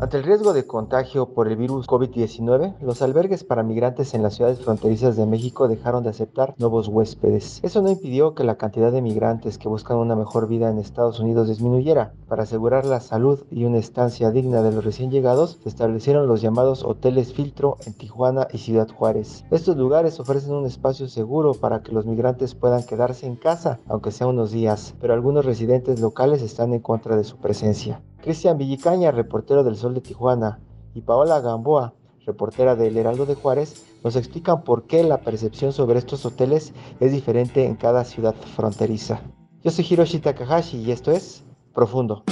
Ante el riesgo de contagio por el virus COVID-19, los albergues para migrantes en las ciudades fronterizas de México dejaron de aceptar nuevos huéspedes. Eso no impidió que la cantidad de migrantes que buscan una mejor vida en Estados Unidos disminuyera. Para asegurar la salud y una estancia digna de los recién llegados, se establecieron los llamados hoteles filtro en Tijuana y Ciudad Juárez. Estos lugares ofrecen un espacio seguro para que los migrantes puedan quedarse en casa, aunque sea unos días, pero algunos residentes locales están en contra de su presencia. Cristian Villicaña, reportero del Sol de Tijuana, y Paola Gamboa, reportera del Heraldo de Juárez, nos explican por qué la percepción sobre estos hoteles es diferente en cada ciudad fronteriza. Yo soy Hiroshi Takahashi y esto es Profundo.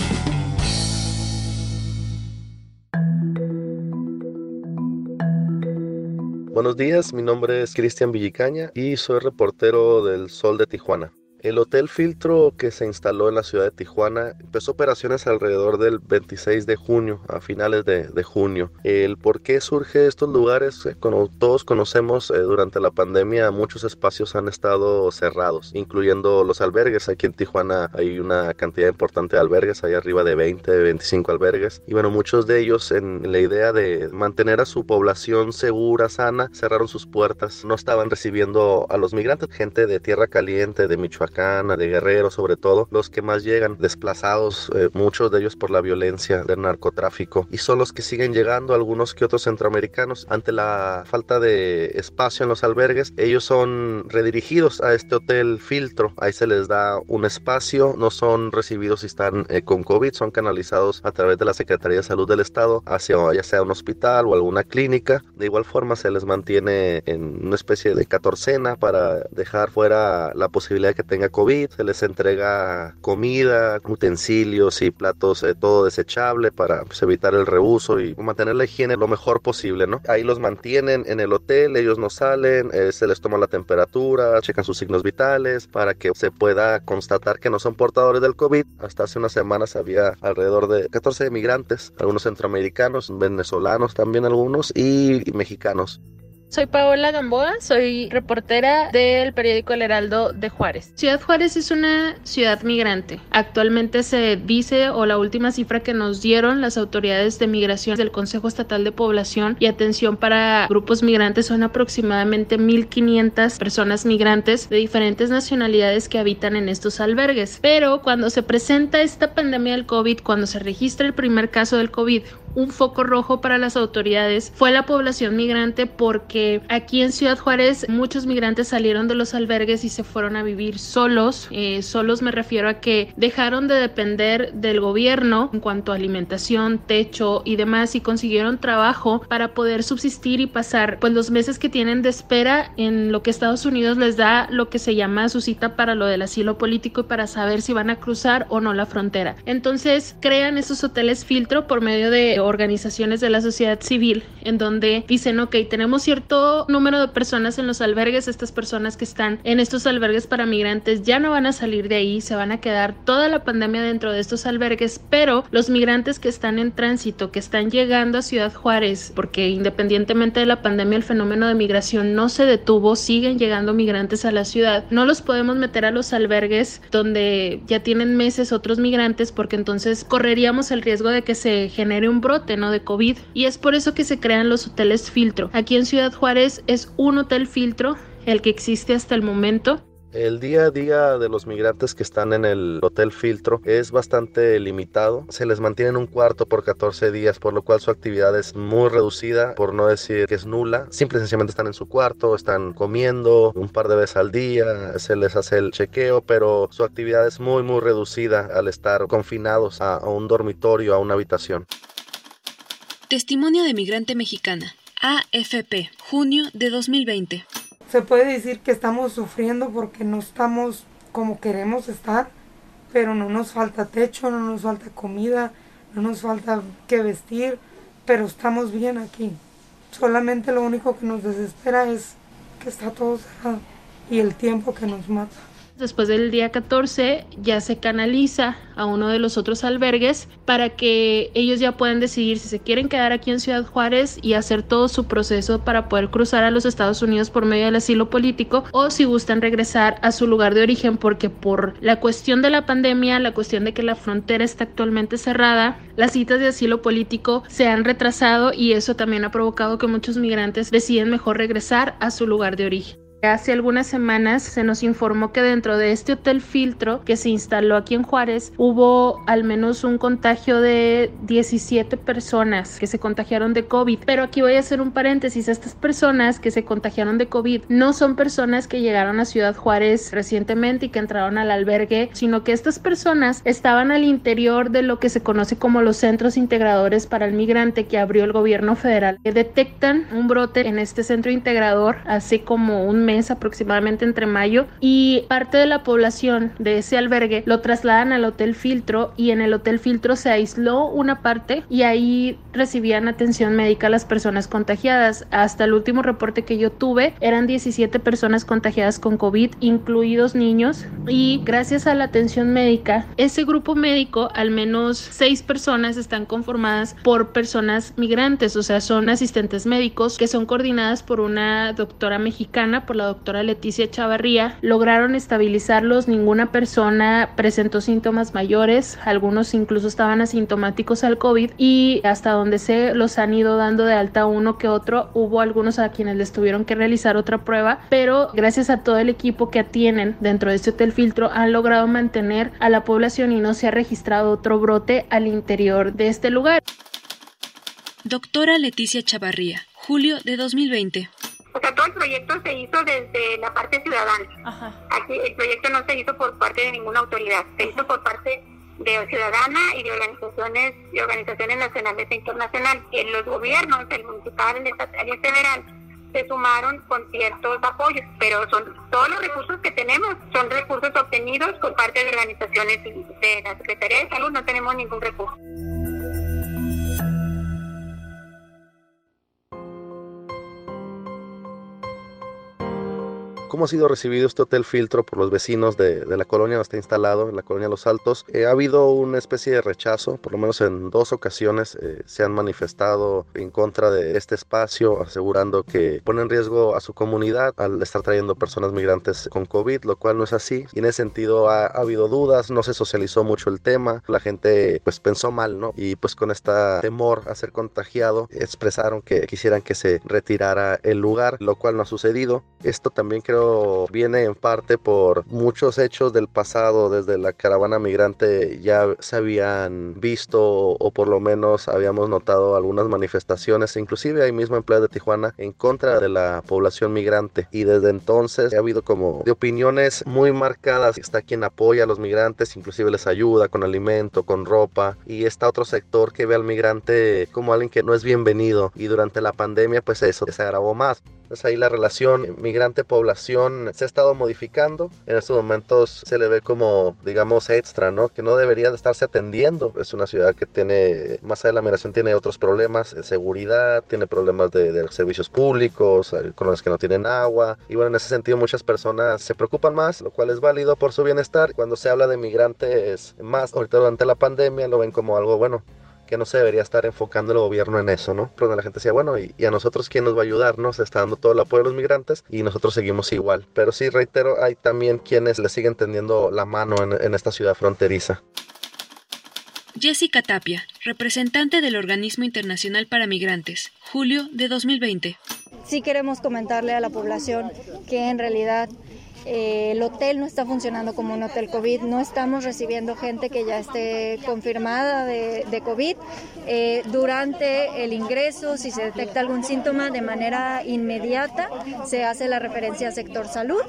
Buenos días, mi nombre es Cristian Villicaña y soy reportero del Sol de Tijuana. El Hotel Filtro que se instaló en la ciudad de Tijuana empezó operaciones alrededor del 26 de junio, a finales de, junio. El por qué surge estos lugares, eh, como todos conocemos, eh, durante la pandemia muchos espacios han estado cerrados, incluyendo los albergues. Aquí en Tijuana hay una cantidad importante de albergues, hay arriba de 20, 25 albergues. Y bueno, muchos de ellos en la idea de mantener a su población segura, sana, cerraron sus puertas. No estaban recibiendo a los migrantes, gente de tierra caliente, de Michoacán de Guerrero sobre todo, los que más llegan desplazados, eh, muchos de ellos por la violencia del narcotráfico y son los que siguen llegando, algunos que otros centroamericanos. Ante la falta de espacio en los albergues, ellos son redirigidos a este hotel filtro, ahí se les da un espacio, no son recibidos si están eh, con COVID, son canalizados a través de la Secretaría de Salud del Estado hacia ya sea un hospital o alguna clínica. De igual forma se les mantiene en una especie de catorcena para dejar fuera la posibilidad de que tengan tenga COVID, se les entrega comida, utensilios y platos, eh, todo desechable para pues, evitar el reuso y mantener la higiene lo mejor posible, ¿no? Ahí los mantienen en el hotel, ellos no salen, eh, se les toma la temperatura, checan sus signos vitales para que se pueda constatar que no son portadores del COVID. Hasta hace unas semanas había alrededor de 14 migrantes, algunos centroamericanos, venezolanos también algunos y mexicanos. Soy Paola Gamboa, soy reportera del periódico El Heraldo de Juárez. Ciudad Juárez es una ciudad migrante. Actualmente se dice, o la última cifra que nos dieron las autoridades de migración del Consejo Estatal de Población y Atención para Grupos Migrantes son aproximadamente 1.500 personas migrantes de diferentes nacionalidades que habitan en estos albergues. Pero cuando se presenta esta pandemia del COVID, cuando se registra el primer caso del COVID, un foco rojo para las autoridades fue la población migrante porque aquí en Ciudad Juárez muchos migrantes salieron de los albergues y se fueron a vivir solos. Eh, solos me refiero a que dejaron de depender del gobierno en cuanto a alimentación, techo y demás y consiguieron trabajo para poder subsistir y pasar pues los meses que tienen de espera en lo que Estados Unidos les da lo que se llama su cita para lo del asilo político y para saber si van a cruzar o no la frontera. Entonces crean esos hoteles filtro por medio de organizaciones de la sociedad civil en donde dicen, ok, tenemos cierto número de personas en los albergues, estas personas que están en estos albergues para migrantes ya no van a salir de ahí, se van a quedar toda la pandemia dentro de estos albergues, pero los migrantes que están en tránsito, que están llegando a Ciudad Juárez, porque independientemente de la pandemia el fenómeno de migración no se detuvo, siguen llegando migrantes a la ciudad, no los podemos meter a los albergues donde ya tienen meses otros migrantes porque entonces correríamos el riesgo de que se genere un brote, ¿no? De COVID. Y es por eso que se crean los hoteles filtro. Aquí en Ciudad Juárez es un hotel filtro, el que existe hasta el momento. El día a día de los migrantes que están en el hotel filtro es bastante limitado. Se les mantiene en un cuarto por 14 días, por lo cual su actividad es muy reducida, por no decir que es nula. Simple y sencillamente están en su cuarto, están comiendo un par de veces al día, se les hace el chequeo, pero su actividad es muy, muy reducida al estar confinados a, a un dormitorio, a una habitación. Testimonio de migrante mexicana. AFP, junio de 2020. se puede decir que estamos sufriendo porque no estamos como queremos estar, pero no nos falta techo, no nos falta comida, no nos falta que vestir, pero estamos bien aquí. Solamente lo único que nos desespera es que está todo cerrado y el tiempo que nos mata. Después del día 14 ya se canaliza a uno de los otros albergues para que ellos ya puedan decidir si se quieren quedar aquí en Ciudad Juárez y hacer todo su proceso para poder cruzar a los Estados Unidos por medio del asilo político o si gustan regresar a su lugar de origen porque por la cuestión de la pandemia, la cuestión de que la frontera está actualmente cerrada, las citas de asilo político se han retrasado y eso también ha provocado que muchos migrantes deciden mejor regresar a su lugar de origen. Hace algunas semanas se nos informó que dentro de este hotel filtro que se instaló aquí en Juárez hubo al menos un contagio de 17 personas que se contagiaron de COVID. Pero aquí voy a hacer un paréntesis. Estas personas que se contagiaron de COVID no son personas que llegaron a Ciudad Juárez recientemente y que entraron al albergue, sino que estas personas estaban al interior de lo que se conoce como los centros integradores para el migrante que abrió el gobierno federal. Detectan un brote en este centro integrador hace como un mes aproximadamente entre mayo y parte de la población de ese albergue lo trasladan al Hotel Filtro y en el Hotel Filtro se aisló una parte y ahí recibían atención médica las personas contagiadas. Hasta el último reporte que yo tuve eran 17 personas contagiadas con COVID, incluidos niños y gracias a la atención médica, ese grupo médico, al menos seis personas están conformadas por personas migrantes, o sea, son asistentes médicos que son coordinadas por una doctora mexicana, por la doctora Leticia Chavarría, lograron estabilizarlos, ninguna persona presentó síntomas mayores, algunos incluso estaban asintomáticos al COVID y hasta donde se los han ido dando de alta uno que otro, hubo algunos a quienes les tuvieron que realizar otra prueba, pero gracias a todo el equipo que tienen dentro de este hotel filtro han logrado mantener a la población y no se ha registrado otro brote al interior de este lugar. Doctora Leticia Chavarría, julio de 2020. O sea, todo el proyecto se hizo desde la parte ciudadana. Aquí el proyecto no se hizo por parte de ninguna autoridad, se hizo por parte de ciudadana y de organizaciones y organizaciones nacionales e internacionales. En los gobiernos, el municipal, el estatal y el federal, se sumaron con ciertos apoyos, pero son todos los recursos que tenemos son recursos obtenidos por parte de organizaciones de la Secretaría de Salud, no tenemos ningún recurso. ¿Cómo ha sido recibido este hotel filtro por los vecinos de, la colonia donde está instalado, en la colonia Los Altos? Eh, ha habido una especie de rechazo, por lo menos en dos ocasiones eh, se han manifestado en contra de este espacio, asegurando que pone en riesgo a su comunidad al estar trayendo personas migrantes con COVID, lo cual no es así. Y en ese sentido ha, habido dudas, no se socializó mucho el tema, la gente pues pensó mal, ¿no? Y pues con este temor a ser contagiado, expresaron que quisieran que se retirara el lugar, lo cual no ha sucedido. Esto también creo viene en parte por muchos hechos del pasado, desde la caravana migrante ya se habían visto o por lo menos habíamos notado algunas manifestaciones, inclusive ahí mismo en Playa de Tijuana, en contra de la población migrante. Y desde entonces ha habido como de opiniones muy marcadas. Está quien apoya a los migrantes, inclusive les ayuda con alimento, con ropa. Y está otro sector que ve al migrante como alguien que no es bienvenido. Y durante la pandemia, pues eso se agravó más. Entonces ahí la relación migrante-población se ha estado modificando. En estos momentos se le ve como, digamos, extra, ¿no? Que no debería de estarse atendiendo. Es una ciudad que tiene, más allá de la migración, tiene otros problemas de seguridad, tiene problemas de, servicios públicos, con los que no tienen agua. Y bueno, en ese sentido muchas personas se preocupan más, lo cual es válido por su bienestar. Cuando se habla de migrantes más, ahorita durante la pandemia, lo ven como algo, bueno, que no se debería estar enfocando el gobierno en eso, ¿no? Pero la gente decía, bueno, ¿y, a nosotros quién nos va a ayudar? ¿no? Se está dando todo el apoyo a los migrantes y nosotros seguimos igual. Pero sí, reitero, hay también quienes le siguen tendiendo la mano en, esta ciudad fronteriza. Jessica Tapia, representante del Organismo Internacional para Migrantes, julio de 2020. Sí queremos comentarle a la población que en realidad eh, el hotel no está funcionando como un hotel COVID, no estamos recibiendo gente que ya esté confirmada de, de COVID. Eh, durante el ingreso, si se detecta algún síntoma de manera inmediata, se hace la referencia al sector salud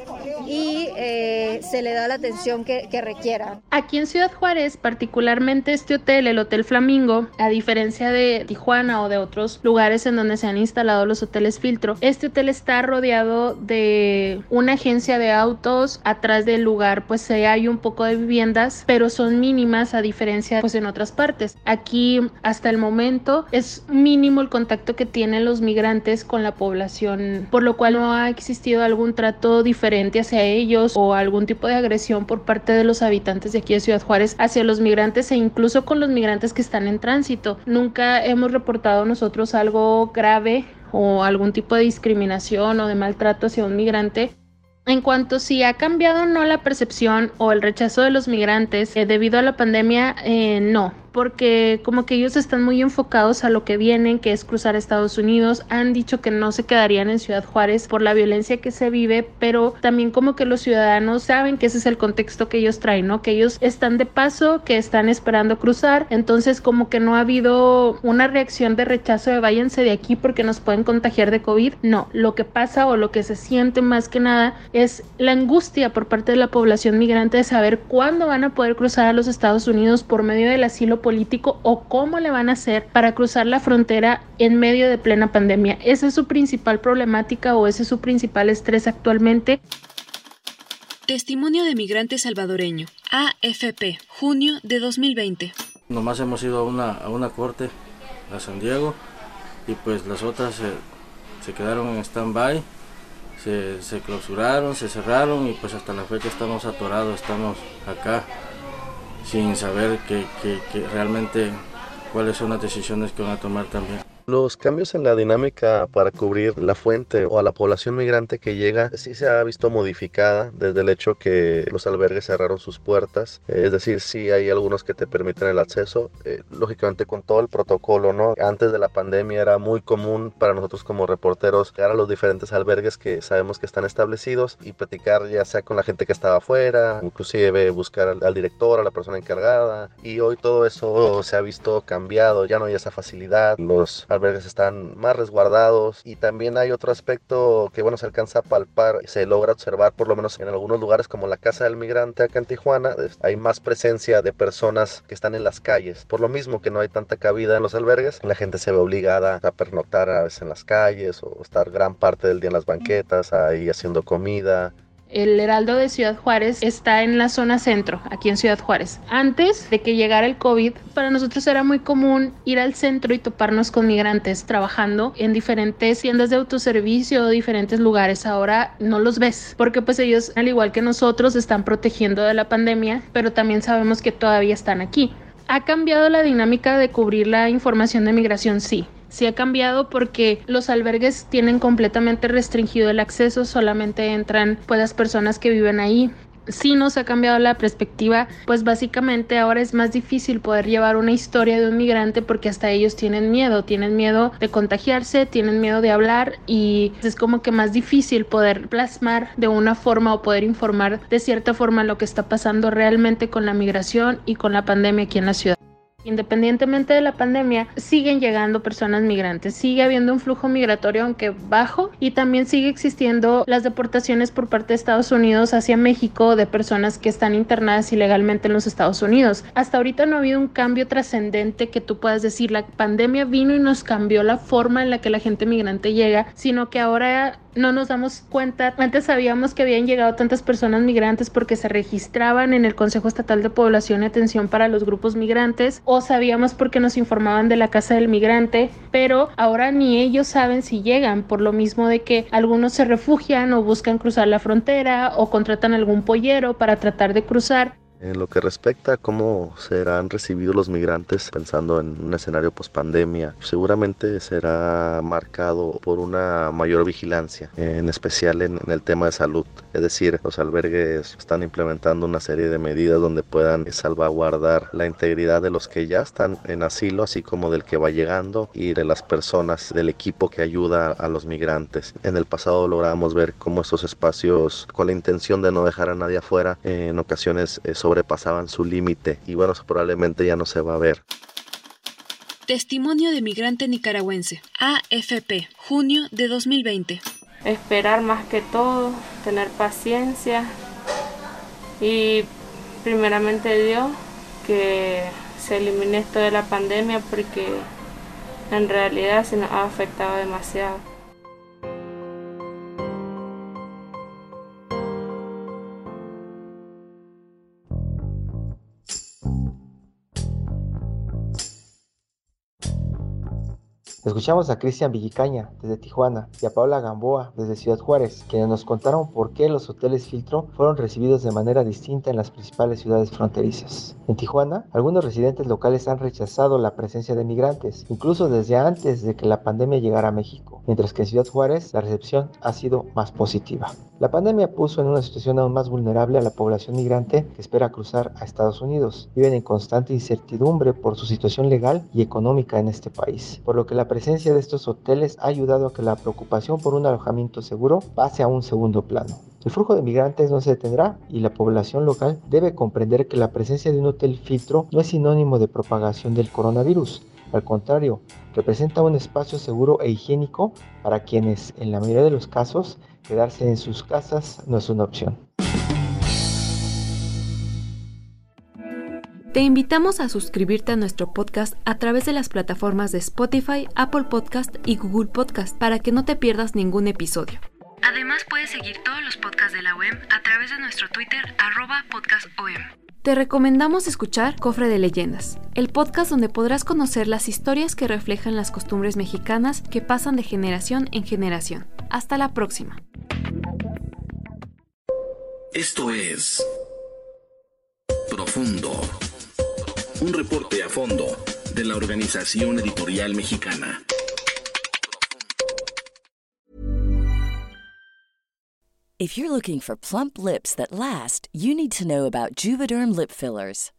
y eh, se le da la atención que, que requiera. Aquí en Ciudad Juárez, particularmente este hotel, el Hotel Flamingo, a diferencia de Tijuana o de otros lugares en donde se han instalado los hoteles filtro, este hotel está rodeado de una agencia de autos, atrás del lugar pues hay un poco de viviendas, pero son mínimas a diferencia pues en otras partes. Aquí hasta el momento es mínimo el contacto que tienen los migrantes con la población, por lo cual no ha existido algún trato diferente hacia ellos o algún tipo de agresión por parte de los habitantes de aquí de Ciudad Juárez hacia los migrantes e incluso con los migrantes que están en tránsito. Nunca hemos reportado nosotros algo grave o algún tipo de discriminación o de maltrato hacia un migrante. En cuanto si ha cambiado o no la percepción o el rechazo de los migrantes eh, debido a la pandemia, eh, no porque como que ellos están muy enfocados a lo que vienen, que es cruzar Estados Unidos. Han dicho que no se quedarían en Ciudad Juárez por la violencia que se vive, pero también como que los ciudadanos saben que ese es el contexto que ellos traen, ¿no? Que ellos están de paso, que están esperando cruzar, entonces como que no ha habido una reacción de rechazo de váyanse de aquí porque nos pueden contagiar de COVID. No, lo que pasa o lo que se siente más que nada es la angustia por parte de la población migrante de saber cuándo van a poder cruzar a los Estados Unidos por medio del asilo político o cómo le van a hacer para cruzar la frontera en medio de plena pandemia. Esa es su principal problemática o ese es su principal estrés actualmente. Testimonio de migrante salvadoreño, AFP, junio de 2020. Nomás hemos ido a una, a una corte a San Diego y pues las otras se, se quedaron en stand-by, se, se clausuraron, se cerraron y pues hasta la fecha estamos atorados, estamos acá sin saber que, que, que realmente cuáles son las decisiones que van a tomar también. Los cambios en la dinámica para cubrir la fuente o a la población migrante que llega sí se ha visto modificada desde el hecho que los albergues cerraron sus puertas. Es decir, sí hay algunos que te permiten el acceso, eh, lógicamente con todo el protocolo, ¿no? Antes de la pandemia era muy común para nosotros como reporteros llegar a los diferentes albergues que sabemos que están establecidos y platicar ya sea con la gente que estaba afuera, inclusive buscar al, al director, a la persona encargada. Y hoy todo eso se ha visto cambiado, ya no hay esa facilidad. Los albergues están más resguardados. Y también hay otro aspecto que bueno se alcanza a palpar, se logra observar por lo menos en algunos lugares como la casa del migrante acá en Tijuana, hay más presencia de personas que están en las calles, por lo mismo que no hay tanta cabida en los albergues, la gente se ve obligada a pernoctar a veces en las calles o estar gran parte del día en las banquetas, ahí haciendo comida, el Heraldo de Ciudad Juárez está en la zona centro, aquí en Ciudad Juárez. Antes de que llegara el COVID, para nosotros era muy común ir al centro y toparnos con migrantes trabajando en diferentes tiendas de autoservicio diferentes lugares. Ahora no los ves, porque pues ellos, al igual que nosotros, están protegiendo de la pandemia, pero también sabemos que todavía están aquí. ¿Ha cambiado la dinámica de cubrir la información de migración? Sí sí ha cambiado porque los albergues tienen completamente restringido el acceso, solamente entran pues las personas que viven ahí. Sí nos ha cambiado la perspectiva, pues básicamente ahora es más difícil poder llevar una historia de un migrante porque hasta ellos tienen miedo, tienen miedo de contagiarse, tienen miedo de hablar y es como que más difícil poder plasmar de una forma o poder informar de cierta forma lo que está pasando realmente con la migración y con la pandemia aquí en la ciudad. Independientemente de la pandemia, siguen llegando personas migrantes, sigue habiendo un flujo migratorio aunque bajo y también sigue existiendo las deportaciones por parte de Estados Unidos hacia México de personas que están internadas ilegalmente en los Estados Unidos. Hasta ahorita no ha habido un cambio trascendente que tú puedas decir la pandemia vino y nos cambió la forma en la que la gente migrante llega, sino que ahora no nos damos cuenta. Antes sabíamos que habían llegado tantas personas migrantes porque se registraban en el Consejo Estatal de Población y Atención para los Grupos Migrantes o sabíamos porque nos informaban de la Casa del Migrante, pero ahora ni ellos saben si llegan por lo mismo de que algunos se refugian o buscan cruzar la frontera o contratan algún pollero para tratar de cruzar En lo que respecta a cómo serán recibidos los migrantes pensando en un escenario post pandemia, seguramente será marcado por una mayor vigilancia, en especial en, el tema de salud. Es decir, los albergues están implementando una serie de medidas donde puedan salvaguardar la integridad de los que ya están en asilo, así como del que va llegando y de las personas del equipo que ayuda a los migrantes. En el pasado logramos ver cómo estos espacios, con la intención de no dejar a nadie afuera, en ocasiones eh, sobrepasaban su límite y bueno, probablemente ya no se va a ver. Testimonio de migrante nicaragüense, AFP, junio de 2020. Esperar más que todo, tener paciencia y primeramente Dios que se elimine esto de la pandemia porque en realidad se nos ha afectado demasiado. Escuchamos a Cristian Villicaña desde Tijuana y a Paula Gamboa desde Ciudad Juárez, quienes nos contaron por qué los hoteles filtro fueron recibidos de manera distinta en las principales ciudades fronterizas. En Tijuana, algunos residentes locales han rechazado la presencia de migrantes, incluso desde antes de que la pandemia llegara a México, mientras que en Ciudad Juárez la recepción ha sido más positiva. La pandemia puso en una situación aún más vulnerable a la población migrante que espera cruzar a Estados Unidos. Viven en constante incertidumbre por su situación legal y económica en este país, por lo que la presencia de estos hoteles ha ayudado a que la preocupación por un alojamiento seguro pase a un segundo plano. El flujo de migrantes no se detendrá y la población local debe comprender que la presencia de un hotel filtro no es sinónimo de propagación del coronavirus. Al contrario, representa un espacio seguro e higiénico para quienes, en la mayoría de los casos, quedarse en sus casas no es una opción. Te invitamos a suscribirte a nuestro podcast a través de las plataformas de Spotify, Apple Podcast y Google Podcast para que no te pierdas ningún episodio. Además puedes seguir todos los podcasts de la OEM a través de nuestro Twitter arroba podcastom. Te recomendamos escuchar Cofre de Leyendas, el podcast donde podrás conocer las historias que reflejan las costumbres mexicanas que pasan de generación en generación. Hasta la próxima. Esto es Profundo un reporte a fondo de la Organización Editorial Mexicana. If you're looking for plump lips that last, you need to know about Juvederm lip fillers.